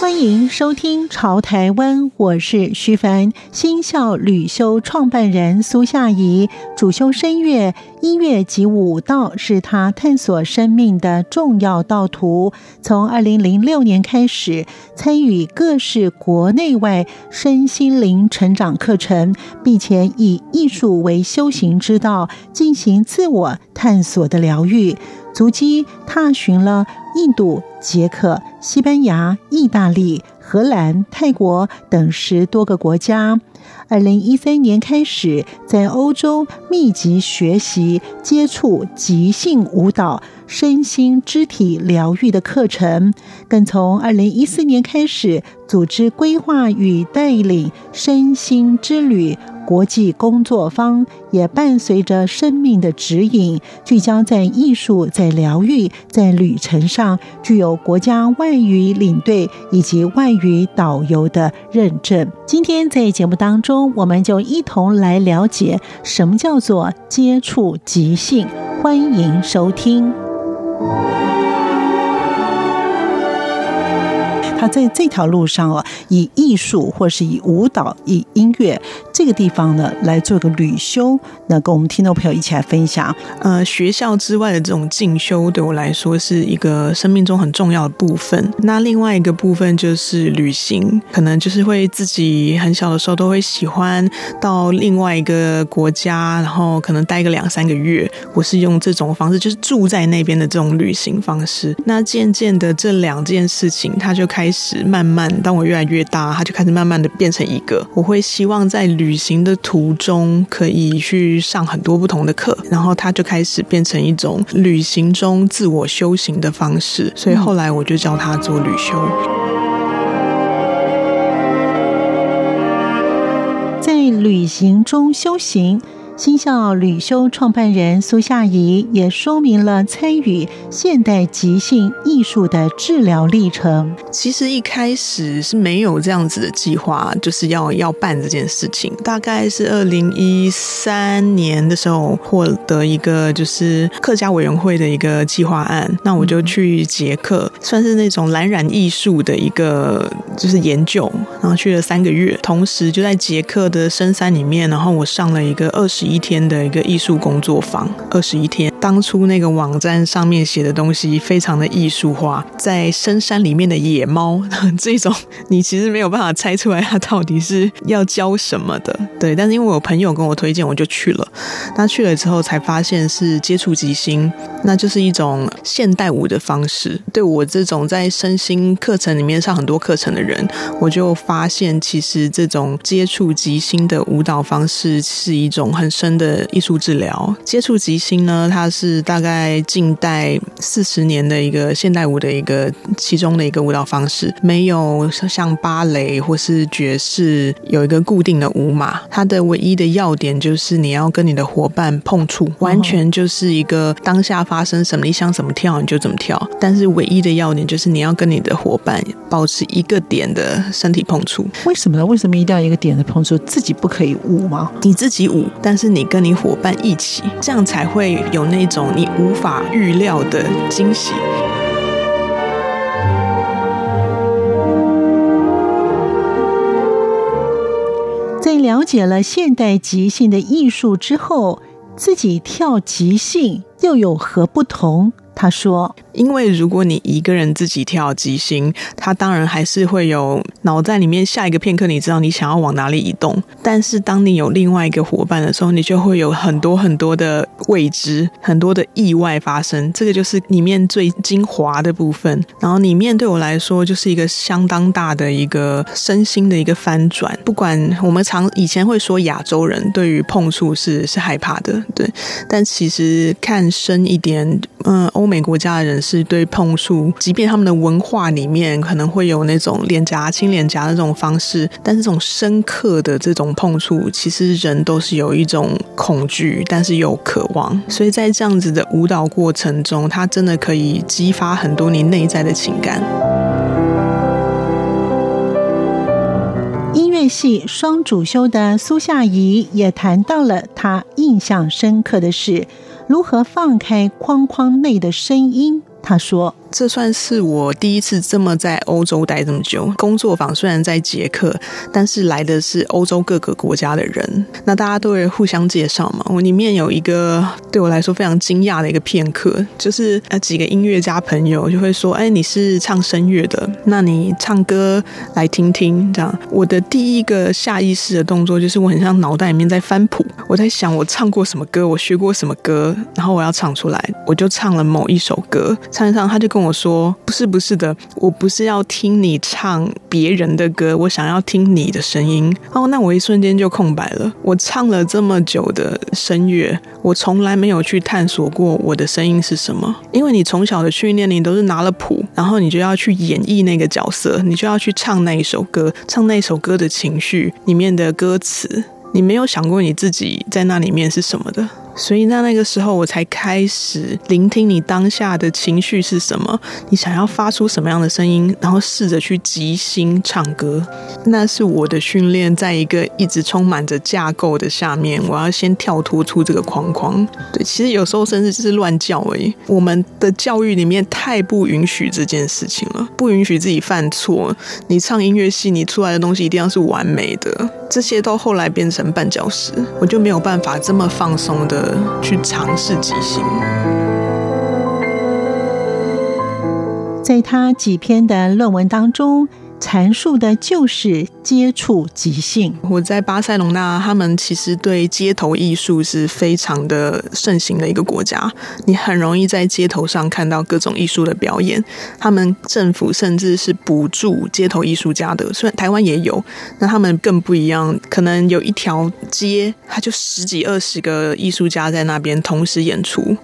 欢迎收听《潮台湾》，我是徐凡。新校旅修创办人苏夏怡主修声乐，音乐及舞蹈是他探索生命的重要道途。从二零零六年开始，参与各式国内外身心灵成长课程，并且以艺术为修行之道，进行自我探索的疗愈。足迹踏寻了印度、捷克、西班牙、意大利、荷兰、泰国等十多个国家。二零一三年开始在欧洲密集学习、接触即兴舞蹈、身心肢体疗愈的课程，更从二零一四年开始组织规划与带领身心之旅。国际工作坊也伴随着生命的指引，聚焦在艺术、在疗愈、在旅程上，具有国家外语领队以及外语导游的认证。今天在节目当中，我们就一同来了解什么叫做接触即兴。欢迎收听。他在这条路上哦，以艺术或是以舞蹈、以音乐这个地方呢，来做个旅修，那跟我们听众朋友一起来分享。呃，学校之外的这种进修，对我来说是一个生命中很重要的部分。那另外一个部分就是旅行，可能就是会自己很小的时候都会喜欢到另外一个国家，然后可能待个两三个月。我是用这种方式，就是住在那边的这种旅行方式。那渐渐的，这两件事情，他就开。开始慢慢，当我越来越大，它就开始慢慢的变成一个。我会希望在旅行的途中可以去上很多不同的课，然后它就开始变成一种旅行中自我修行的方式。所以后来我就叫它做旅修。在旅行中修行。新校旅修创办人苏夏怡也说明了参与现代即兴艺术的治疗历程。其实一开始是没有这样子的计划，就是要要办这件事情。大概是二零一三年的时候获得一个就是客家委员会的一个计划案，那我就去捷克，算是那种蓝染艺术的一个就是研究，然后去了三个月，同时就在捷克的深山里面，然后我上了一个二十。一天的一个艺术工作坊，二十一天。当初那个网站上面写的东西非常的艺术化，在深山里面的野猫 这种，你其实没有办法猜出来它到底是要教什么的。对，但是因为我朋友跟我推荐，我就去了。那去了之后才发现是接触即兴，那就是一种现代舞的方式。对我这种在身心课程里面上很多课程的人，我就发现其实这种接触即兴的舞蹈方式是一种很深的艺术治疗。接触即兴呢，它是大概近代四十年的一个现代舞的一个其中的一个舞蹈方式，没有像芭蕾或是爵士有一个固定的舞码。它的唯一的要点就是你要跟你的伙伴碰触，完全就是一个当下发生什么，你想怎么跳你就怎么跳。但是唯一的要点就是你要跟你的伙伴保持一个点的身体碰触。为什么呢？为什么一定要一个点的碰触？自己不可以舞吗？你自己舞，但是你跟你伙伴一起，这样才会有那那种你无法预料的惊喜。在了解了现代即兴的艺术之后，自己跳即兴又有何不同？他说：“因为如果你一个人自己跳即兴，他当然还是会有脑袋里面下一个片刻，你知道你想要往哪里移动。但是当你有另外一个伙伴的时候，你就会有很多很多的未知，很多的意外发生。这个就是里面最精华的部分。然后里面对我来说，就是一个相当大的一个身心的一个翻转。不管我们常以前会说亚洲人对于碰触是是害怕的，对，但其实看深一点，嗯，欧。”美国家的人是对碰触，即便他们的文化里面可能会有那种脸颊亲脸颊的这种方式，但是这种深刻的这种碰触，其实人都是有一种恐惧，但是有渴望。所以在这样子的舞蹈过程中，它真的可以激发很多你内在的情感。音乐系双主修的苏夏怡也谈到了她印象深刻的是如何放开框框内的声音。他说。这算是我第一次这么在欧洲待这么久。工作坊虽然在捷克，但是来的是欧洲各个国家的人，那大家都会互相介绍嘛。我里面有一个对我来说非常惊讶的一个片刻，就是呃几个音乐家朋友就会说：“哎，你是唱声乐的，那你唱歌来听听。”这样，我的第一个下意识的动作就是我很像脑袋里面在翻谱，我在想我唱过什么歌，我学过什么歌，然后我要唱出来，我就唱了某一首歌，唱一唱，他就跟我说不是不是的，我不是要听你唱别人的歌，我想要听你的声音。哦，那我一瞬间就空白了。我唱了这么久的声乐，我从来没有去探索过我的声音是什么。因为你从小的训练，你都是拿了谱，然后你就要去演绎那个角色，你就要去唱那一首歌，唱那首歌的情绪里面的歌词，你没有想过你自己在那里面是什么的。所以那那个时候，我才开始聆听你当下的情绪是什么，你想要发出什么样的声音，然后试着去即兴唱歌。那是我的训练，在一个一直充满着架构的下面，我要先跳脱出这个框框。对，其实有时候甚至就是乱叫而已。我们的教育里面太不允许这件事情了，不允许自己犯错。你唱音乐系，你出来的东西一定要是完美的。这些都后来变成绊脚石，我就没有办法这么放松的。去尝试即兴，在他几篇的论文当中。阐述的就是接触即兴。我在巴塞隆纳，他们其实对街头艺术是非常的盛行的一个国家。你很容易在街头上看到各种艺术的表演。他们政府甚至是补助街头艺术家的，虽然台湾也有，那他们更不一样。可能有一条街，他就十几二十个艺术家在那边同时演出，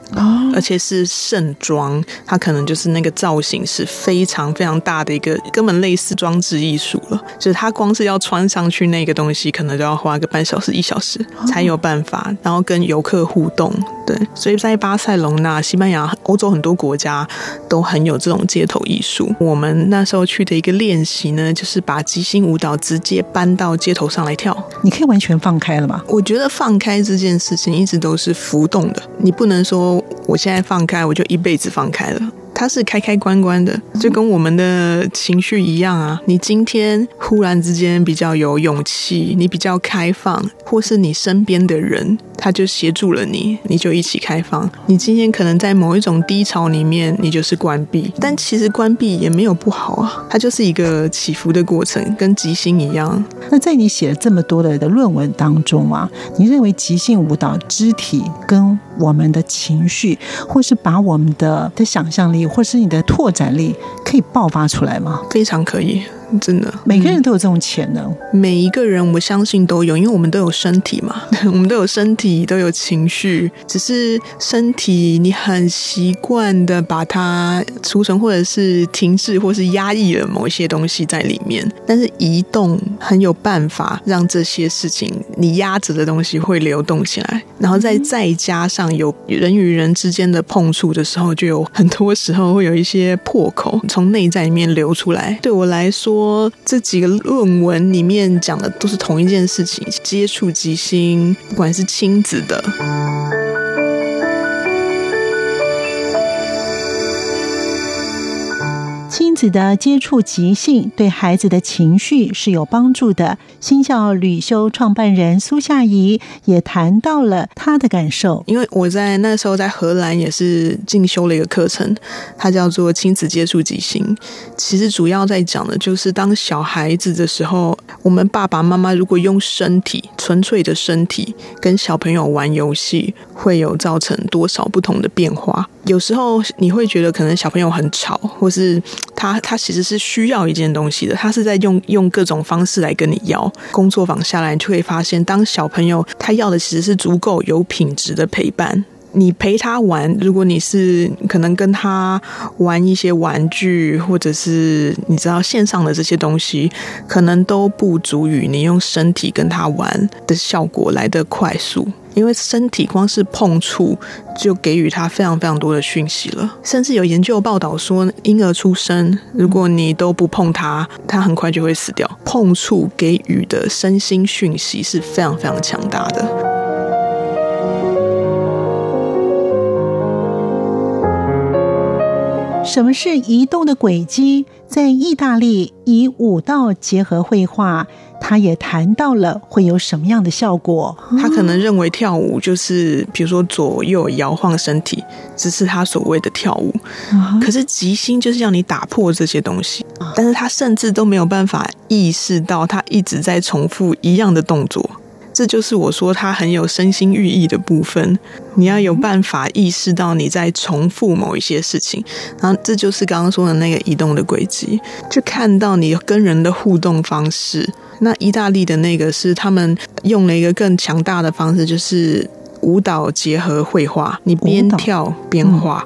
而且是盛装。他可能就是那个造型是非常非常大的一个，根本类似。装置艺术了，就是他光是要穿上去那个东西，可能都要花个半小时一小时才有办法，然后跟游客互动。对，所以在巴塞隆纳、西班牙、欧洲很多国家都很有这种街头艺术。我们那时候去的一个练习呢，就是把即兴舞蹈直接搬到街头上来跳。你可以完全放开了吗？我觉得放开这件事情一直都是浮动的，你不能说我现在放开，我就一辈子放开了。它是开开关关的，就跟我们的情绪一样啊。你今天忽然之间比较有勇气，你比较开放，或是你身边的人他就协助了你，你就一起开放。你今天可能在某一种低潮里面，你就是关闭，但其实关闭也没有不好啊，它就是一个起伏的过程，跟即兴一样。那在你写了这么多的的论文当中啊，你认为即兴舞蹈肢体跟我们的情绪，或是把我们的的想象力，或是你的拓展力，可以爆发出来吗？非常可以。真的，每个人都有这种潜能。嗯，每一个人我相信都有，因为我们都有身体嘛，我们都有身体，都有情绪。只是身体你很习惯的把它储存，或者是停滞，或是压抑了某一些东西在里面。但是移动很有办法让这些事情你压着的东西会流动起来，然后再再加上有人与人之间的碰触的时候，就有很多时候会有一些破口从内在里面流出来。对我来说。说这几个论文里面讲的都是同一件事情，接触即兴，不管是亲子的。子的接触即兴对孩子的情绪是有帮助的。新校旅修创办人苏夏怡也谈到了他的感受。因为我在那时候在荷兰也是进修了一个课程，它叫做亲子接触即兴。其实主要在讲的就是当小孩子的时候，我们爸爸妈妈如果用身体，纯粹的身体跟小朋友玩游戏，会有造成多少不同的变化。有时候你会觉得可能小朋友很吵，或是他他其实是需要一件东西的，他是在用用各种方式来跟你要。工作坊下来，你就会发现，当小朋友他要的其实是足够有品质的陪伴。你陪他玩，如果你是可能跟他玩一些玩具，或者是你知道线上的这些东西，可能都不足以你用身体跟他玩的效果来得快速。因为身体光是碰触就给予他非常非常多的讯息了，甚至有研究报道说，婴儿出生如果你都不碰他，他很快就会死掉。碰触给予的身心讯息是非常非常强大的。什么是移动的轨迹？在意大利以舞蹈结合绘画。他也谈到了会有什么样的效果。他可能认为跳舞就是，比如说左右摇晃身体，只是他所谓的跳舞。可是即兴就是要你打破这些东西，但是他甚至都没有办法意识到，他一直在重复一样的动作。这就是我说它很有身心寓意的部分。你要有办法意识到你在重复某一些事情，然后这就是刚刚说的那个移动的轨迹，就看到你跟人的互动方式。那意大利的那个是他们用了一个更强大的方式，就是舞蹈结合绘画，你边跳边画。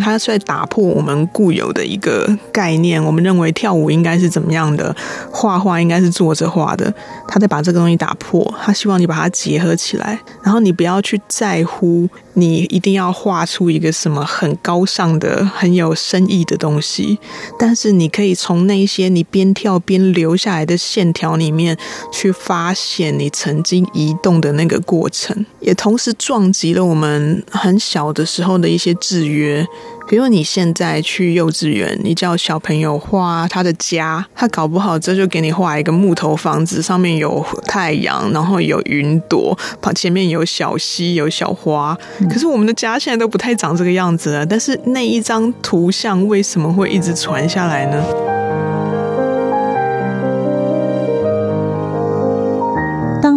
他是在打破我们固有的一个概念，我们认为跳舞应该是怎么样的，画画应该是坐着画的。他在把这个东西打破，他希望你把它结合起来，然后你不要去在乎。你一定要画出一个什么很高尚的、很有深意的东西，但是你可以从那些你边跳边留下来的线条里面去发现你曾经移动的那个过程，也同时撞击了我们很小的时候的一些制约。比如你现在去幼稚园，你叫小朋友画他的家，他搞不好这就给你画一个木头房子，上面有太阳，然后有云朵，旁前面有小溪，有小花。可是我们的家现在都不太长这个样子了，但是那一张图像为什么会一直传下来呢？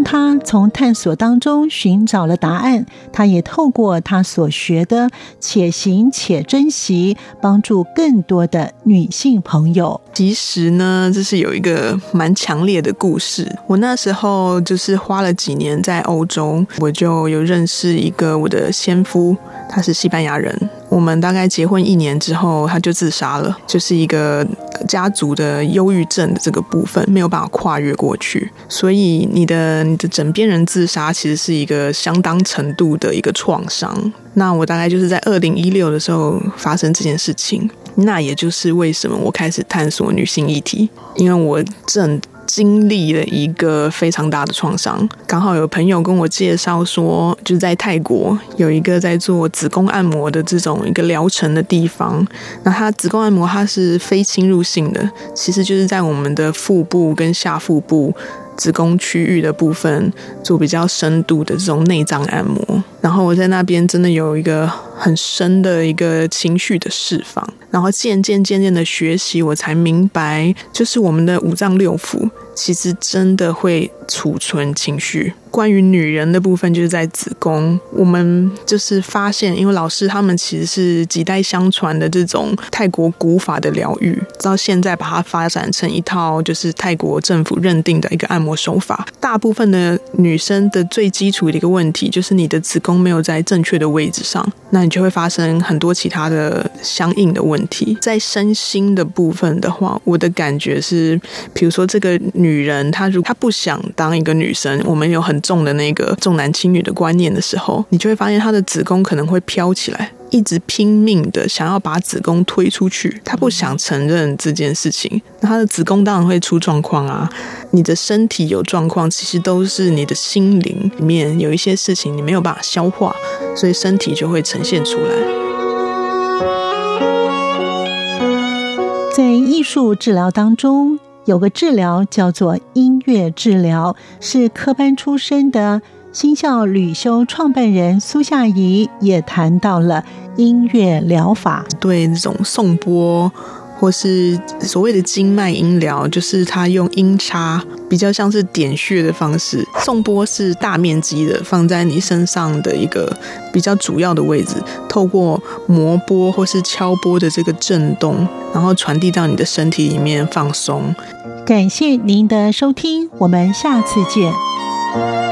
他从探索当中寻找了答案，他也透过他所学的“且行且珍惜”，帮助更多的女性朋友。其实呢，这是有一个蛮强烈的故事。我那时候就是花了几年在欧洲，我就有认识一个我的先夫，他是西班牙人。我们大概结婚一年之后，他就自杀了，就是一个家族的忧郁症的这个部分没有办法跨越过去，所以你的你的枕边人自杀其实是一个相当程度的一个创伤。那我大概就是在二零一六的时候发生这件事情，那也就是为什么我开始探索女性议题，因为我正。经历了一个非常大的创伤，刚好有朋友跟我介绍说，就是在泰国有一个在做子宫按摩的这种一个疗程的地方。那它子宫按摩它是非侵入性的，其实就是在我们的腹部跟下腹部。子宫区域的部分做比较深度的这种内脏按摩，然后我在那边真的有一个很深的一个情绪的释放，然后渐渐渐渐的学习，我才明白，就是我们的五脏六腑其实真的会储存情绪。关于女人的部分，就是在子宫，我们就是发现，因为老师他们其实是几代相传的这种泰国古法的疗愈，到现在把它发展成一套就是泰国政府认定的一个按摩手法。大部分的女生的最基础的一个问题，就是你的子宫没有在正确的位置上，那你就会发生很多其他的相应的问题。在身心的部分的话，我的感觉是，比如说这个女人，她如她不想当一个女生，我们有很重的那个重男轻女的观念的时候，你就会发现她的子宫可能会飘起来，一直拼命的想要把子宫推出去，她不想承认这件事情，那她的子宫当然会出状况啊。你的身体有状况，其实都是你的心灵里面有一些事情你没有办法消化，所以身体就会呈现出来。在艺术治疗当中。有个治疗叫做音乐治疗，是科班出身的新校旅修创办人苏夏怡也谈到了音乐疗法，对那种颂钵或是所谓的经脉音疗，就是他用音叉比较像是点穴的方式。颂波是大面积的放在你身上的一个比较主要的位置，透过磨波或是敲波的这个震动，然后传递到你的身体里面放松。感谢您的收听，我们下次见。